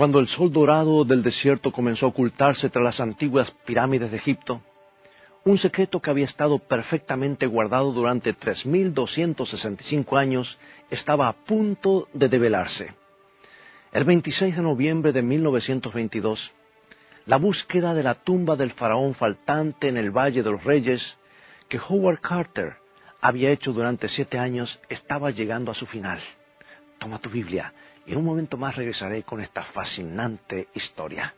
Cuando el sol dorado del desierto comenzó a ocultarse tras las antiguas pirámides de Egipto, un secreto que había estado perfectamente guardado durante 3.265 años estaba a punto de develarse. El 26 de noviembre de 1922, la búsqueda de la tumba del faraón faltante en el Valle de los Reyes, que Howard Carter había hecho durante siete años, estaba llegando a su final. Toma tu Biblia en un momento más regresaré con esta fascinante historia.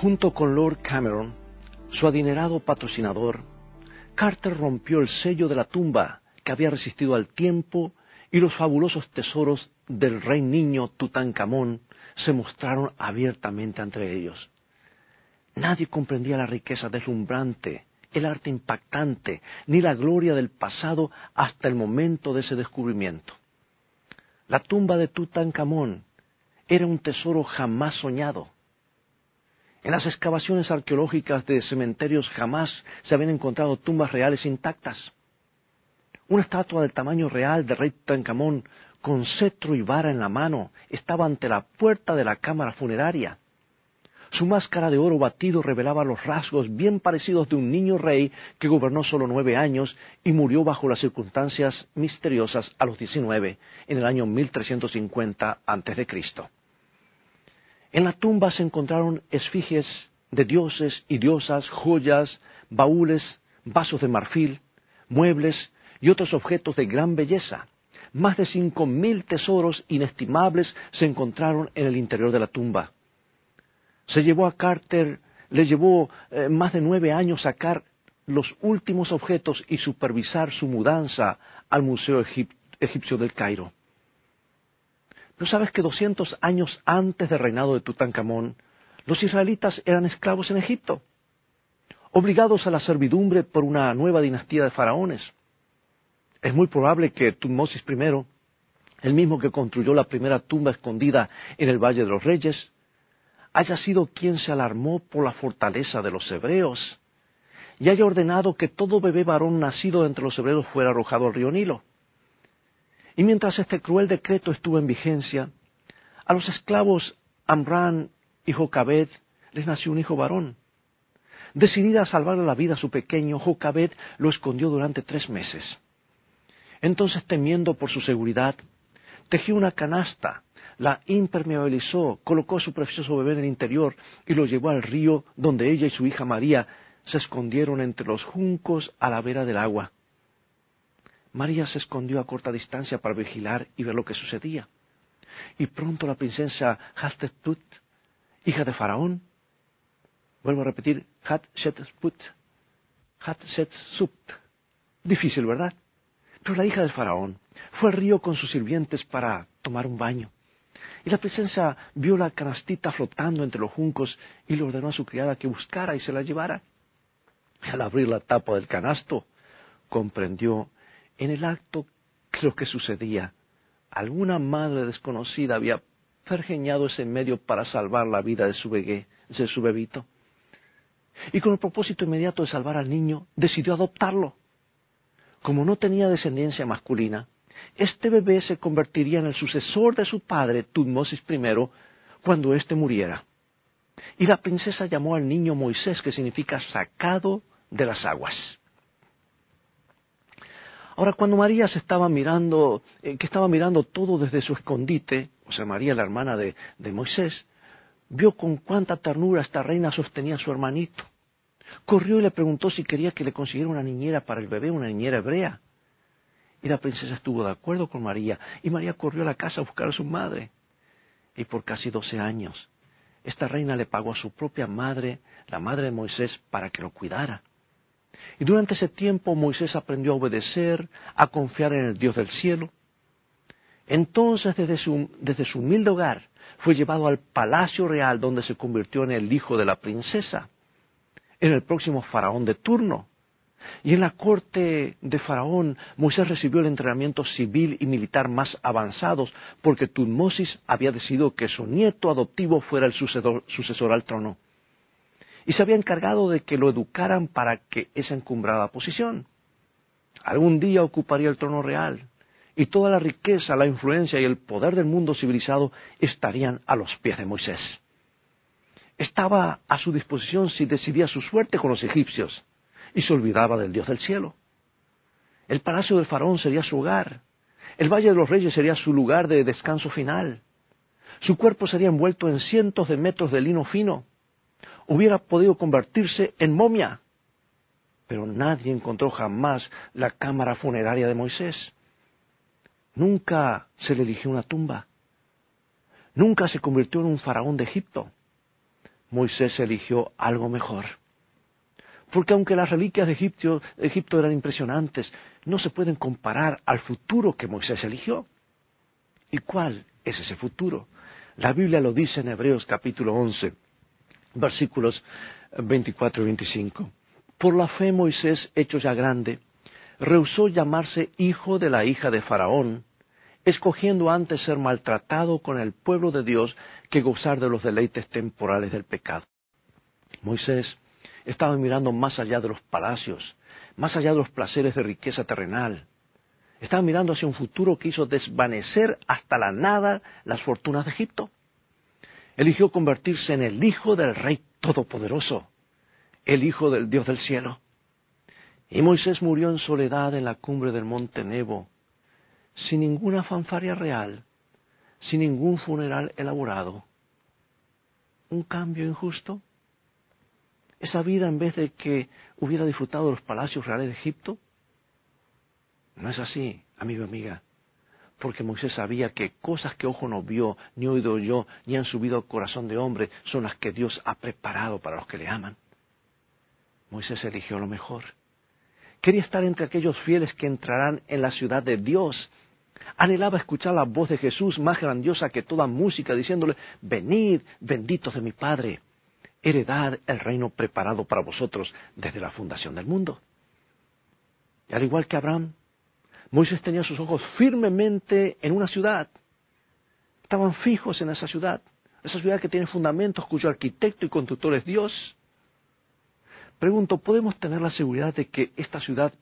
Junto con Lord Cameron, su adinerado patrocinador, Carter rompió el sello de la tumba que había resistido al tiempo y los fabulosos tesoros del rey niño Tutankamón se mostraron abiertamente entre ellos. Nadie comprendía la riqueza deslumbrante, el arte impactante, ni la gloria del pasado hasta el momento de ese descubrimiento. La tumba de Tutankamón era un tesoro jamás soñado. En las excavaciones arqueológicas de cementerios jamás se habían encontrado tumbas reales intactas. Una estatua del tamaño real de rey Tutankamón con cetro y vara en la mano, estaba ante la puerta de la cámara funeraria. Su máscara de oro batido revelaba los rasgos bien parecidos de un niño rey que gobernó solo nueve años y murió bajo las circunstancias misteriosas a los diecinueve, en el año 1350 a.C. En la tumba se encontraron esfiges de dioses y diosas, joyas, baúles, vasos de marfil, muebles y otros objetos de gran belleza más de cinco mil tesoros inestimables se encontraron en el interior de la tumba. Se llevó a Carter, le llevó eh, más de nueve años sacar los últimos objetos y supervisar su mudanza al Museo Egipcio del Cairo. Pero sabes que 200 años antes del reinado de Tutankamón, los israelitas eran esclavos en Egipto, obligados a la servidumbre por una nueva dinastía de faraones. Es muy probable que Tutmosis I, el mismo que construyó la primera tumba escondida en el Valle de los Reyes, haya sido quien se alarmó por la fortaleza de los hebreos y haya ordenado que todo bebé varón nacido entre los hebreos fuera arrojado al río Nilo. Y mientras este cruel decreto estuvo en vigencia, a los esclavos Amran y Jocabed les nació un hijo varón. Decidida a salvarle la vida a su pequeño, Jocabed lo escondió durante tres meses. Entonces, temiendo por su seguridad, tejió una canasta, la impermeabilizó, colocó su precioso bebé en el interior y lo llevó al río donde ella y su hija María se escondieron entre los juncos a la vera del agua. María se escondió a corta distancia para vigilar y ver lo que sucedía. Y pronto la princesa Hatshepsut, hija de Faraón, vuelvo a repetir, Hatshepsut, Hatshepsut, difícil, ¿verdad? Pero la hija del faraón fue al río con sus sirvientes para tomar un baño. Y la princesa vio la canastita flotando entre los juncos y le ordenó a su criada que buscara y se la llevara. al abrir la tapa del canasto, comprendió en el acto lo que sucedía. Alguna madre desconocida había pergeñado ese medio para salvar la vida de su, bebé, de su bebito. Y con el propósito inmediato de salvar al niño, decidió adoptarlo como no tenía descendencia masculina, este bebé se convertiría en el sucesor de su padre, Tutmosis I, cuando éste muriera. Y la princesa llamó al niño Moisés, que significa sacado de las aguas. Ahora, cuando María se estaba mirando, eh, que estaba mirando todo desde su escondite, o sea, María, la hermana de Moisés, vio con cuánta ternura esta reina sostenía a su hermanito. Corrió y le preguntó si quería que le consiguiera una niñera para el bebé, una niñera hebrea. Y la princesa estuvo de acuerdo con María, y María corrió a la casa a buscar a su madre. Y por casi doce años, esta reina le pagó a su propia madre, la madre de Moisés, para que lo cuidara. Y durante ese tiempo Moisés aprendió a obedecer, a confiar en el Dios del cielo. Entonces, desde su, desde su humilde hogar, fue llevado al palacio real donde se convirtió en el hijo de la princesa en el próximo faraón de turno. Y en la corte de Faraón, Moisés recibió el entrenamiento civil y militar más avanzados, porque Tutmosis había decidido que su nieto adoptivo fuera el sucesor, sucesor al trono. y se había encargado de que lo educaran para que esa encumbrada posición. Algún día ocuparía el trono real y toda la riqueza, la influencia y el poder del mundo civilizado estarían a los pies de Moisés. Estaba a su disposición si decidía su suerte con los egipcios y se olvidaba del Dios del cielo. El palacio del faraón sería su hogar. El Valle de los Reyes sería su lugar de descanso final. Su cuerpo sería envuelto en cientos de metros de lino fino. Hubiera podido convertirse en momia. Pero nadie encontró jamás la cámara funeraria de Moisés. Nunca se le eligió una tumba. Nunca se convirtió en un faraón de Egipto. Moisés eligió algo mejor. Porque aunque las reliquias de Egipto, Egipto, eran impresionantes, no se pueden comparar al futuro que Moisés eligió. ¿Y cuál es ese futuro? La Biblia lo dice en Hebreos capítulo 11, versículos 24 y 25. Por la fe Moisés, hecho ya grande, rehusó llamarse hijo de la hija de Faraón, escogiendo antes ser maltratado con el pueblo de Dios que gozar de los deleites temporales del pecado. Moisés estaba mirando más allá de los palacios, más allá de los placeres de riqueza terrenal. Estaba mirando hacia un futuro que hizo desvanecer hasta la nada las fortunas de Egipto. Eligió convertirse en el hijo del Rey Todopoderoso, el hijo del Dios del cielo. Y Moisés murió en soledad en la cumbre del monte Nebo, sin ninguna fanfaria real, sin ningún funeral elaborado. ¿Un cambio injusto? esa vida en vez de que hubiera disfrutado de los palacios reales de Egipto? No es así, amigo y amiga, porque Moisés sabía que cosas que ojo no vio, ni oído oyó, ni han subido al corazón de hombre, son las que Dios ha preparado para los que le aman. Moisés eligió lo mejor. Quería estar entre aquellos fieles que entrarán en la ciudad de Dios. Anhelaba escuchar la voz de Jesús más grandiosa que toda música, diciéndole, venid, benditos de mi Padre heredad el reino preparado para vosotros desde la fundación del mundo. Y al igual que Abraham, Moisés tenía sus ojos firmemente en una ciudad. Estaban fijos en esa ciudad, esa ciudad que tiene fundamentos, cuyo arquitecto y constructor es Dios. Pregunto, ¿podemos tener la seguridad de que esta ciudad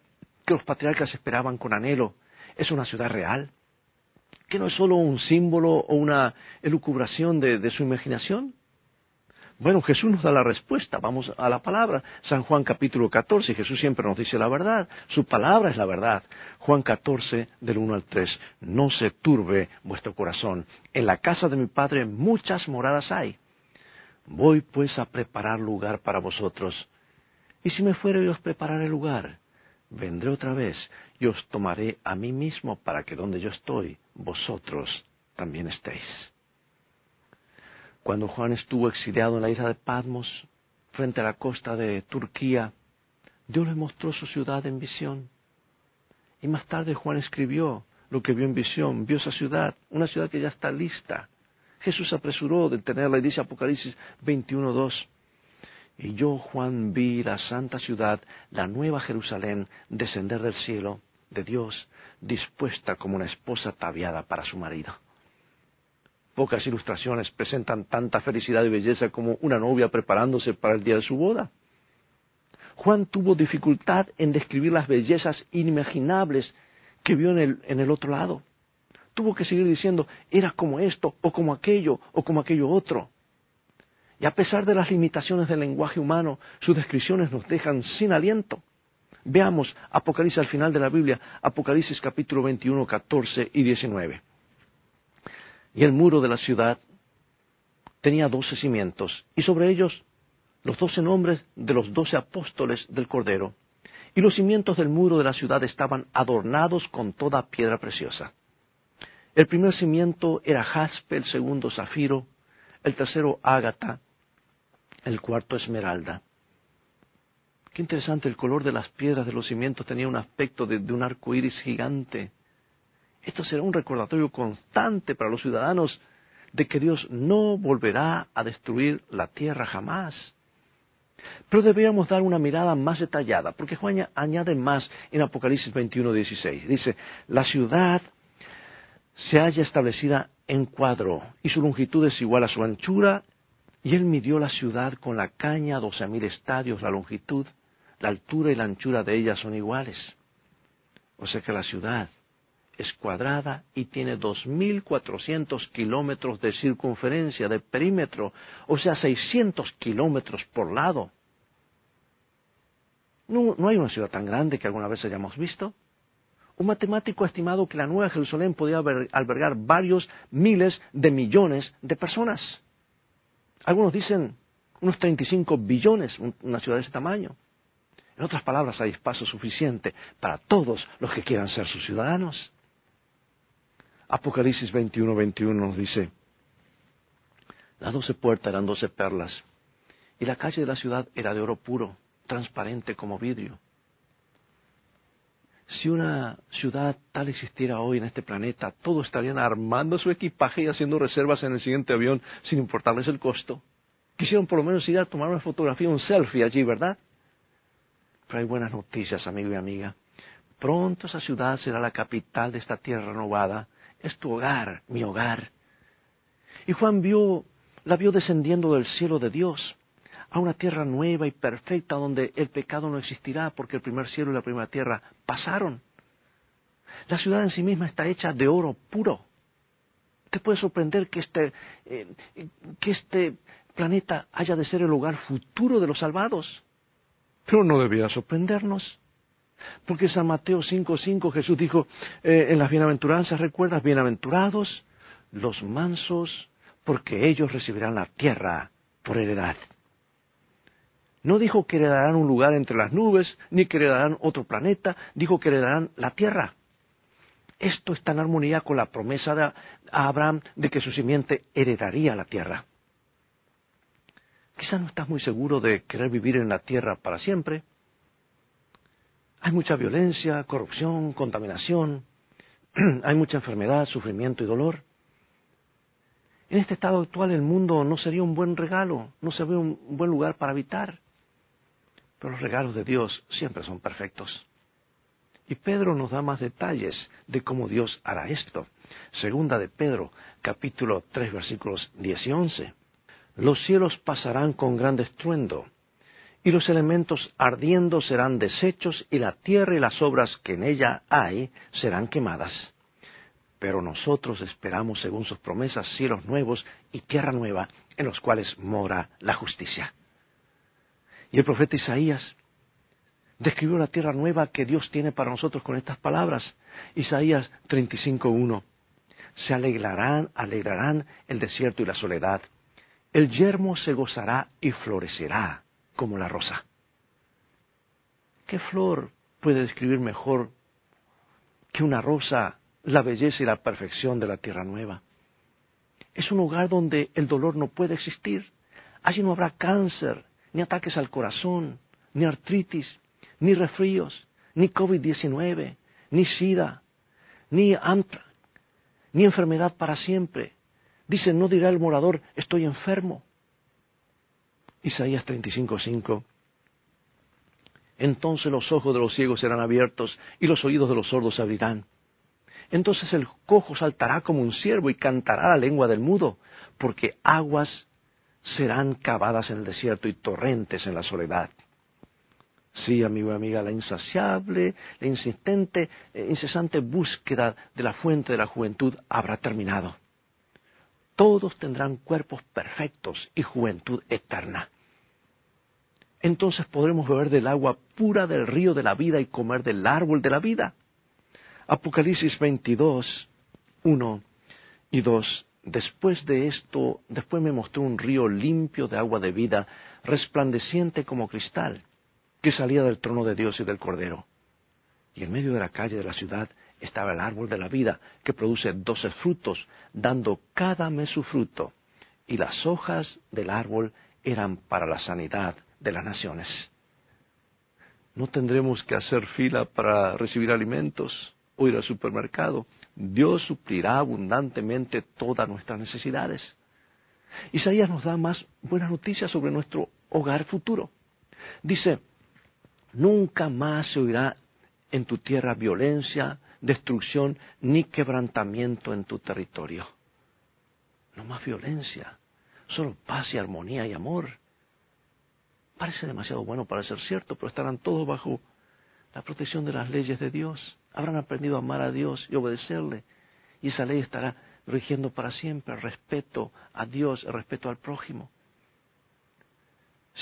que los patriarcas esperaban con anhelo es una ciudad real? ¿Que no es solo un símbolo o una elucubración de, su imaginación? Bueno, Jesús nos da la respuesta. Vamos a la palabra. San Juan capítulo 14. Jesús siempre nos dice la verdad. Su palabra es la verdad. Juan 14 del 1 al 3. No se turbe vuestro corazón. En la casa de mi Padre muchas moradas hay. Voy pues a preparar lugar para vosotros. Y si me fuere y os prepararé lugar, vendré otra vez y os tomaré a mí mismo para que donde yo estoy, vosotros también estéis. Cuando Juan estuvo exiliado en la isla de Patmos, frente a la costa de Turquía, Dios le mostró su ciudad en visión. Y más tarde Juan escribió lo que vio en visión, vio esa ciudad, una ciudad que ya está lista. Jesús apresuró de tenerla y dice Apocalipsis 21.2. Y yo, Juan, vi la santa ciudad, la nueva Jerusalén, descender del cielo de Dios, dispuesta como una esposa ataviada para su marido. Pocas ilustraciones presentan tanta felicidad y belleza como una novia preparándose para el día de su boda. Juan tuvo dificultad en describir las bellezas inimaginables que vio en el, en el otro lado. Tuvo que seguir diciendo, era como esto, o como aquello, o como aquello otro. Y a pesar de las limitaciones del lenguaje humano, sus descripciones nos dejan sin aliento. Veamos Apocalipsis al final de la Biblia, Apocalipsis capítulo 21, 14 y 19. Y el muro de la ciudad tenía doce cimientos, y sobre ellos los doce nombres de los doce apóstoles del Cordero. Y los cimientos del muro de la ciudad estaban adornados con toda piedra preciosa. El primer cimiento era jaspe, el segundo zafiro, el tercero ágata, el cuarto esmeralda. Qué interesante, el color de las piedras de los cimientos tenía un aspecto de, un arco iris gigante. Esto será un recordatorio constante para los ciudadanos de que Dios no volverá a destruir la tierra jamás. Pero deberíamos dar una mirada más detallada, porque Juan añade más en Apocalipsis 21, 16. Dice, la ciudad se halla establecida en cuadro, y su longitud es igual a su anchura, Y él midió la ciudad con la caña, doce mil estadios, la longitud, la altura y la anchura de ella son iguales. O sea que la ciudad es cuadrada y tiene 2.400 kilómetros de circunferencia, de perímetro, o sea, 600 kilómetros por lado. No, no hay una ciudad tan grande que alguna vez hayamos visto. Un matemático ha estimado que la Nueva Jerusalén podía albergar varios miles de millones de personas. Algunos dicen unos 35 billones, una ciudad de ese tamaño. En otras palabras, hay espacio suficiente para todos los que quieran ser sus ciudadanos. Apocalipsis 21, 21 nos dice, las doce puertas eran doce perlas, y la calle de la ciudad era de oro puro, transparente como vidrio. Si una ciudad tal existiera hoy en este planeta, todos estarían armando su equipaje y haciendo reservas en el siguiente avión sin importarles el costo. Quisieron por lo menos ir a tomar una fotografía, un selfie allí, ¿verdad? Pero hay buenas noticias, amigo y amiga. Pronto esa ciudad será la capital de esta tierra renovada. Es tu hogar, mi hogar. Y Juan vio, la vio descendiendo del cielo de Dios a una tierra nueva y perfecta donde el pecado no existirá porque el primer cielo y la primera tierra pasaron. La ciudad en sí misma está hecha de oro puro. Te puede sorprender que este, eh, que este planeta haya de ser el lugar futuro de los salvados. Pero no debía sorprendernos. Porque San Mateo 5.5 Jesús dijo eh, en las bienaventuranzas, recuerdas, bienaventurados los mansos, porque ellos recibirán la tierra por heredad. No dijo que heredarán un lugar entre las nubes, ni que heredarán otro planeta, dijo que heredarán la tierra. Esto está en armonía con la promesa de Abraham de que su simiente heredaría la tierra. Quizá no estás muy seguro de querer vivir en la tierra para siempre. Hay mucha violencia, corrupción, contaminación, hay mucha enfermedad, sufrimiento y dolor. En este estado actual el mundo no sería un buen regalo, no sería un buen lugar para habitar. Pero los regalos de Dios siempre son perfectos. Y Pedro nos da más detalles de cómo Dios hará esto. Segunda de Pedro, capítulo 3, versículos 10 y 11. Los cielos pasarán con gran estruendo, y los elementos ardiendo serán deshechos, y la tierra y las obras que en ella hay serán quemadas. Pero nosotros esperamos, según sus promesas, cielos nuevos y tierra nueva, en los cuales mora la justicia. Y el profeta Isaías describió la tierra nueva que Dios tiene para nosotros con estas palabras. Isaías 35.1. Se alegrarán, alegrarán el desierto y la soledad. El yermo se gozará y florecerá como la rosa. ¿Qué flor puede describir mejor que una rosa la belleza y la perfección de la tierra nueva? Es un lugar donde el dolor no puede existir. Allí no habrá cáncer, ni ataques al corazón, ni artritis, ni resfríos, ni COVID-19, ni SIDA, ni ANTRA, ni enfermedad para siempre. Dice, no dirá el morador, estoy enfermo. Isaías 35:5. Entonces los ojos de los ciegos serán abiertos y los oídos de los sordos se abrirán. Entonces el cojo saltará como un ciervo y cantará la lengua del mudo, porque aguas serán cavadas en el desierto y torrentes en la soledad. Sí, amigo y amiga, la insaciable, la insistente, eh, incesante búsqueda de la fuente de la juventud habrá terminado. Todos tendrán cuerpos perfectos y juventud eterna. Entonces podremos beber del agua pura del río de la vida y comer del árbol de la vida. Apocalipsis 22, 1 y 2 Después de esto, después me mostró un río limpio de agua de vida, resplandeciente como cristal, que salía del trono de Dios y del Cordero. Y en medio de la calle de la ciudad estaba el árbol de la vida, que produce doce frutos, dando cada mes su fruto, y las hojas del árbol eran para la sanidad de las naciones. No tendremos que hacer fila para recibir alimentos o ir al supermercado. Dios suplirá abundantemente todas nuestras necesidades. Isaías nos da más buenas noticias sobre nuestro hogar futuro. Dice, nunca más se oirá en tu tierra violencia, destrucción ni quebrantamiento en tu territorio. No más violencia, solo paz y armonía y amor. Parece demasiado bueno para ser cierto, pero estarán todos bajo la protección de las leyes de Dios. Habrán aprendido a amar a Dios y obedecerle. Y esa ley estará rigiendo para siempre el respeto a Dios, el respeto al prójimo.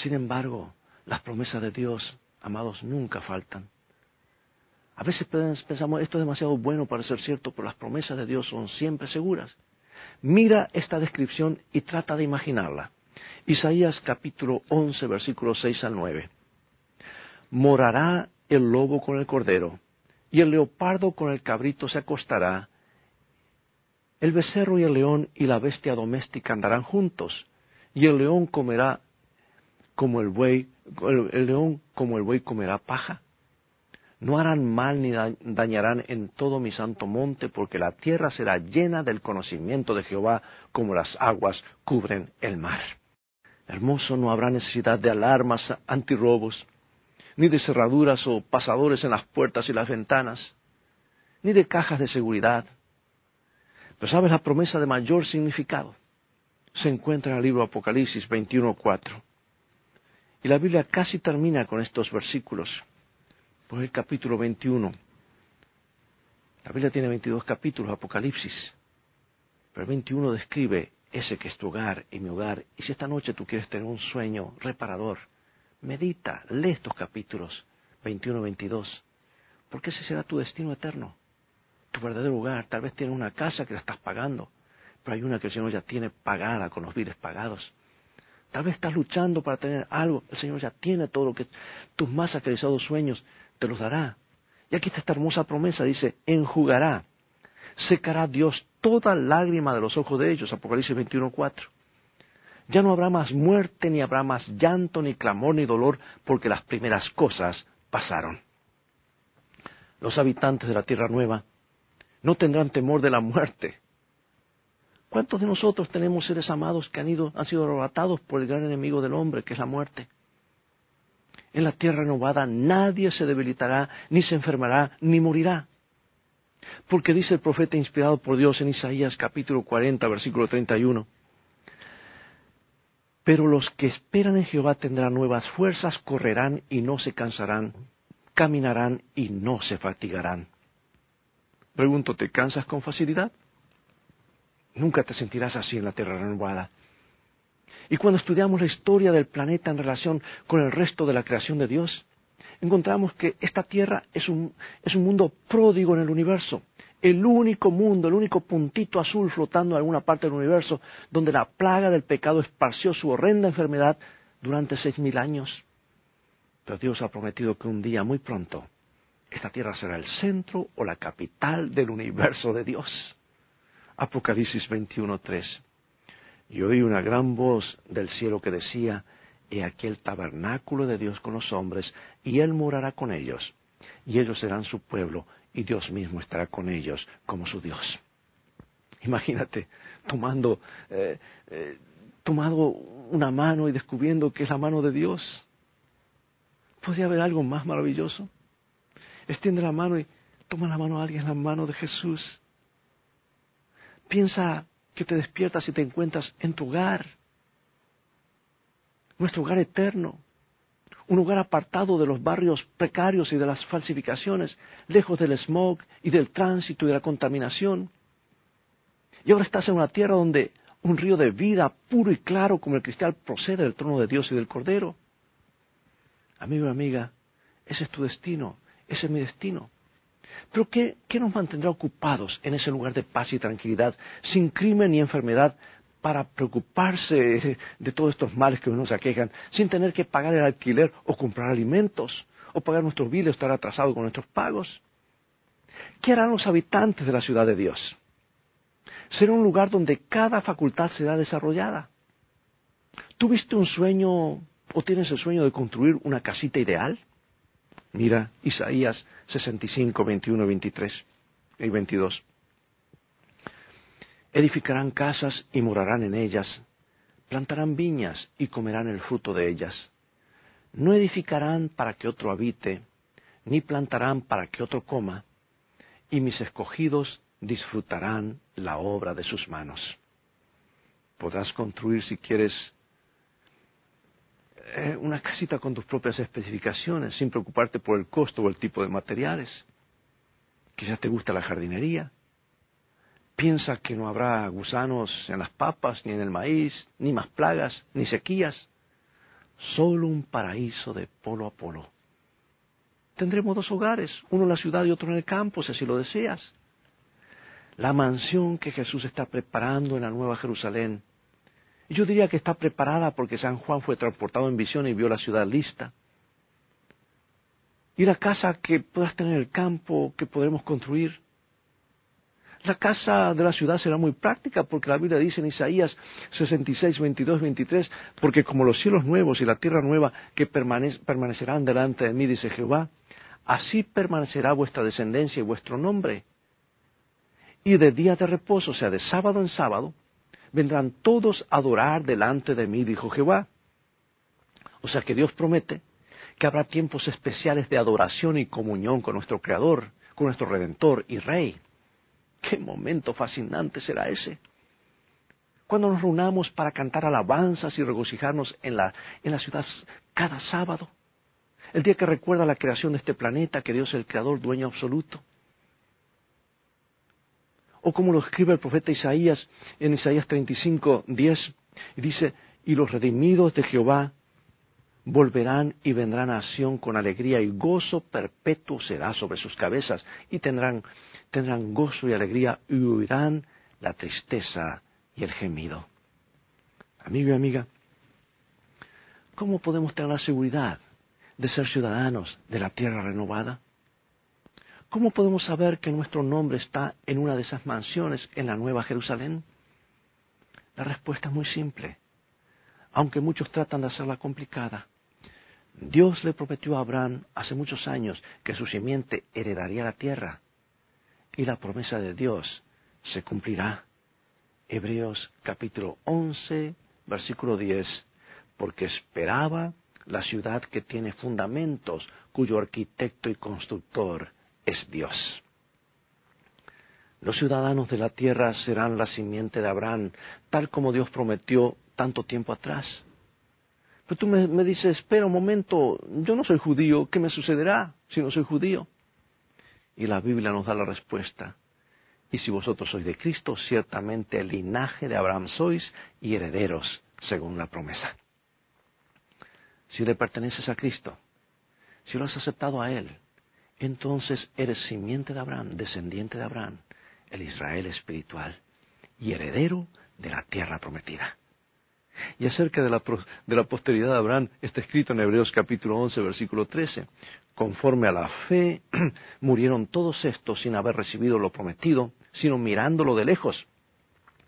Sin embargo, las promesas de Dios, amados, nunca faltan. A veces pensamos, esto es demasiado bueno para ser cierto, pero las promesas de Dios son siempre seguras. Mira esta descripción y trata de imaginarla. Isaías capítulo 11, versículos 6 al 9. Morará el lobo con el cordero, y el leopardo con el cabrito se acostará. El becerro y el león y la bestia doméstica andarán juntos, y el león comerá como el buey, el, león como el buey comerá paja. No harán mal ni dañarán en todo mi santo monte, porque la tierra será llena del conocimiento de Jehová, como las aguas cubren el mar. Hermoso, no habrá necesidad de alarmas antirrobos, ni de cerraduras o pasadores en las puertas y las ventanas, ni de cajas de seguridad. Pero sabes, la promesa de mayor significado se encuentra en el libro Apocalipsis 21.4. Y la Biblia casi termina con estos versículos. Pues el capítulo 21. La Biblia tiene 22 capítulos, Apocalipsis. Pero el 21 describe ese que es tu hogar y mi hogar. Y si esta noche tú quieres tener un sueño reparador, medita, lee estos capítulos 21 22. Porque ese será tu destino eterno. Tu verdadero hogar. Tal vez tienes una casa que la estás pagando, pero hay una que el Señor ya tiene pagada con los biles pagados. Tal vez estás luchando para tener algo. El Señor ya tiene todo lo que tus más acreditados sueños te los dará. Y aquí está esta hermosa promesa, dice, enjugará, secará Dios toda lágrima de los ojos de ellos, Apocalipsis 21.4. Ya no habrá más muerte, ni habrá más llanto, ni clamor, ni dolor, porque las primeras cosas pasaron. Los habitantes de la Tierra Nueva no tendrán temor de la muerte, ¿Cuántos de nosotros tenemos seres amados que han, ido, han sido arrebatados por el gran enemigo del hombre, que es la muerte? En la tierra renovada nadie se debilitará, ni se enfermará, ni morirá. Porque dice el profeta inspirado por Dios en Isaías capítulo 40, versículo 31. Pero los que esperan en Jehová tendrán nuevas fuerzas, correrán y no se cansarán, caminarán y no se fatigarán. Pregunto, ¿te cansas con facilidad? Nunca te sentirás así en la tierra renovada. Y cuando estudiamos la historia del planeta en relación con el resto de la creación de Dios, encontramos que esta tierra es un, mundo pródigo en el universo, el único mundo, el único puntito azul flotando en alguna parte del universo donde la plaga del pecado esparció su horrenda enfermedad durante seis mil años. Pero Dios ha prometido que un día, muy pronto, esta tierra será el centro o la capital del universo de Dios. Apocalipsis 21.3. Y oí una gran voz del cielo que decía, He aquí el tabernáculo de Dios con los hombres, y Él morará con ellos, y ellos serán su pueblo, y Dios mismo estará con ellos como su Dios. Imagínate tomando, eh, eh, tomando una mano y descubriendo que es la mano de Dios. ¿Podría haber algo más maravilloso? Extiende la mano y toma la mano a alguien, la mano de Jesús Piensa que te despiertas y te encuentras en tu hogar, nuestro hogar eterno, un hogar apartado de los barrios precarios y de las falsificaciones, lejos del smog y del tránsito y de la contaminación. Y ahora estás en una tierra donde un río de vida puro y claro como el cristal procede del trono de Dios y del Cordero. Amigo y amiga, ese es tu destino, ese es mi destino. Pero ¿qué, nos mantendrá ocupados en ese lugar de paz y tranquilidad, sin crimen ni enfermedad, para preocuparse de todos estos males que nos aquejan, sin tener que pagar el alquiler o comprar alimentos, o pagar nuestros biles, o estar atrasados con nuestros pagos? ¿Qué harán los habitantes de la ciudad de Dios? Será un lugar donde cada facultad será desarrollada. ¿Tuviste un sueño o tienes el sueño de construir una casita ideal? Mira Isaías 65, 21, 23 y 22. Edificarán casas y morarán en ellas, plantarán viñas y comerán el fruto de ellas. No edificarán para que otro habite, ni plantarán para que otro coma, y mis escogidos disfrutarán la obra de sus manos. Podrás construir si quieres eh, una casita con tus propias especificaciones, sin preocuparte por el costo o el tipo de materiales. Quizás te gusta la jardinería. Piensa que no habrá gusanos en las papas, ni en el maíz, ni más plagas, ni sequías. Solo un paraíso de polo a polo. Tendremos dos hogares, uno en la ciudad y otro en el campo, si así lo deseas. La mansión que Jesús está preparando en la Nueva Jerusalén yo diría que está preparada porque San Juan fue transportado en visión y vio la ciudad lista. Y la casa que puedas tener en el campo, que podremos construir. La casa de la ciudad será muy práctica porque la Biblia dice en Isaías 66, 22, 23, porque como los cielos nuevos y la tierra nueva que permanecerán delante de mí, dice Jehová, así permanecerá vuestra descendencia y vuestro nombre. Y de día de reposo, o sea, de sábado en sábado, vendrán todos a adorar delante de mí, dijo Jehová. O sea que Dios promete que habrá tiempos especiales de adoración y comunión con nuestro Creador, con nuestro Redentor y Rey. Qué momento fascinante será ese. Cuando nos reunamos para cantar alabanzas y regocijarnos en la, en la ciudad cada sábado. El día que recuerda la creación de este planeta, que Dios es el Creador, dueño absoluto o como lo escribe el profeta Isaías en Isaías 35, 10, y dice, y los redimidos de Jehová volverán y vendrán a Sión con alegría y gozo perpetuo será sobre sus cabezas y tendrán, tendrán gozo y alegría y huirán la tristeza y el gemido. Amigo y amiga, ¿cómo podemos tener la seguridad de ser ciudadanos de la tierra renovada? ¿Cómo podemos saber que nuestro nombre está en una de esas mansiones en la Nueva Jerusalén? La respuesta es muy simple, aunque muchos tratan de hacerla complicada. Dios le prometió a Abraham hace muchos años que su simiente heredaría la tierra y la promesa de Dios se cumplirá. Hebreos capítulo 11, versículo 10, porque esperaba la ciudad que tiene fundamentos, cuyo arquitecto y constructor es Dios. Los ciudadanos de la tierra serán la simiente de Abraham, tal como Dios prometió tanto tiempo atrás. Pero tú me, dices, espera un momento, yo no soy judío, ¿qué me sucederá si no soy judío? Y la Biblia nos da la respuesta. Y si vosotros sois de Cristo, ciertamente el linaje de Abraham sois y herederos según la promesa. Si le perteneces a Cristo, si lo has aceptado a Él, entonces eres simiente de Abraham, descendiente de Abraham, el Israel espiritual y heredero de la tierra prometida. Y acerca de la, de la, posteridad de Abraham está escrito en Hebreos capítulo 11, versículo 13. Conforme a la fe, murieron todos estos sin haber recibido lo prometido, sino mirándolo de lejos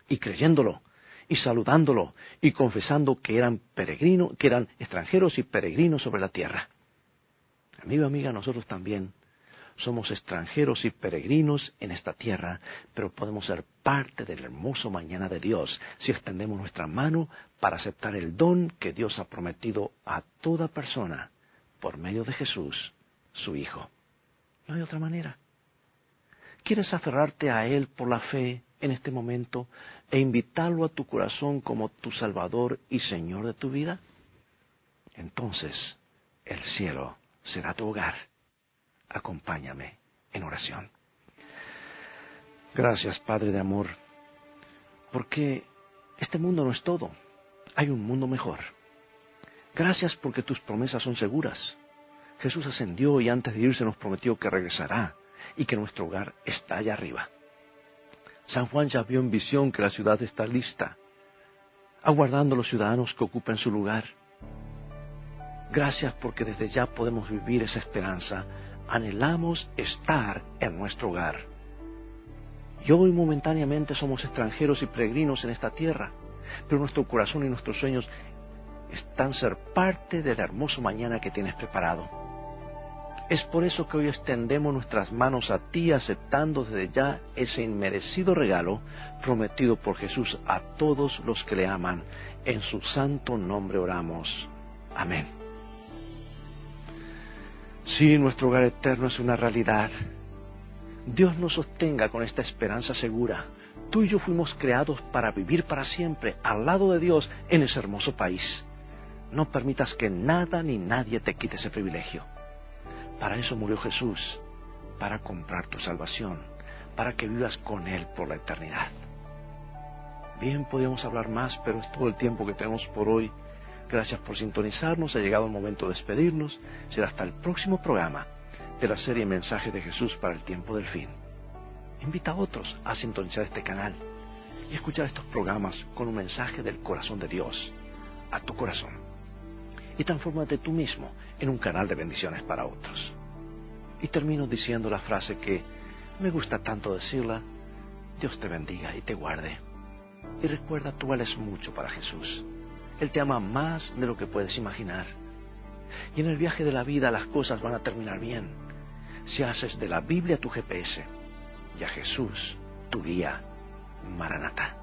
y creyéndolo y saludándolo y confesando que eran peregrinos, que eran extranjeros y peregrinos sobre la tierra. Amigo, amiga, nosotros también somos extranjeros y peregrinos en esta tierra, pero podemos ser parte del hermoso mañana de Dios si extendemos nuestra mano para aceptar el don que Dios ha prometido a toda persona por medio de Jesús, su Hijo. No hay otra manera. ¿Quieres aferrarte a Él por la fe en este momento e invitarlo a tu corazón como tu Salvador y Señor de tu vida? Entonces el cielo será tu hogar acompáñame en oración. Gracias, Padre de Amor, porque este mundo no es todo, hay un mundo mejor. Gracias porque tus promesas son seguras. Jesús ascendió y antes de irse nos prometió que regresará y que nuestro hogar está allá arriba. San Juan ya vio en visión que la ciudad está lista, aguardando a los ciudadanos que ocupen su lugar. Gracias porque desde ya podemos vivir esa esperanza anhelamos estar en nuestro hogar. Y hoy momentáneamente somos extranjeros y peregrinos en esta tierra, pero nuestro corazón y nuestros sueños están ser parte del hermoso mañana que tienes preparado. Es por eso que hoy extendemos nuestras manos a ti aceptando desde ya ese inmerecido regalo prometido por Jesús a todos los que le aman. En su santo nombre oramos. Amén. Sí, nuestro hogar eterno es una realidad. Dios nos sostenga con esta esperanza segura. Tú y yo fuimos creados para vivir para siempre al lado de Dios en ese hermoso país. No permitas que nada ni nadie te quite ese privilegio. Para eso murió Jesús, para comprar tu salvación, para que vivas con Él por la eternidad. Bien, podríamos hablar más, pero es todo el tiempo que tenemos por hoy. Gracias por sintonizarnos. Ha llegado el momento de despedirnos. Será hasta el próximo programa de la serie Mensajes de Jesús para el tiempo del fin. Invita a otros a sintonizar este canal y escuchar estos programas con un mensaje del corazón de Dios a tu corazón. Y transfórmate tú mismo en un canal de bendiciones para otros. Y termino diciendo la frase que me gusta tanto decirla, Dios te bendiga y te guarde. Y recuerda, tú vales mucho para Jesús. Él te ama más de lo que puedes imaginar. Y en el viaje de la vida las cosas van a terminar bien. Si haces de la Biblia tu GPS y a Jesús tu guía, Maranata.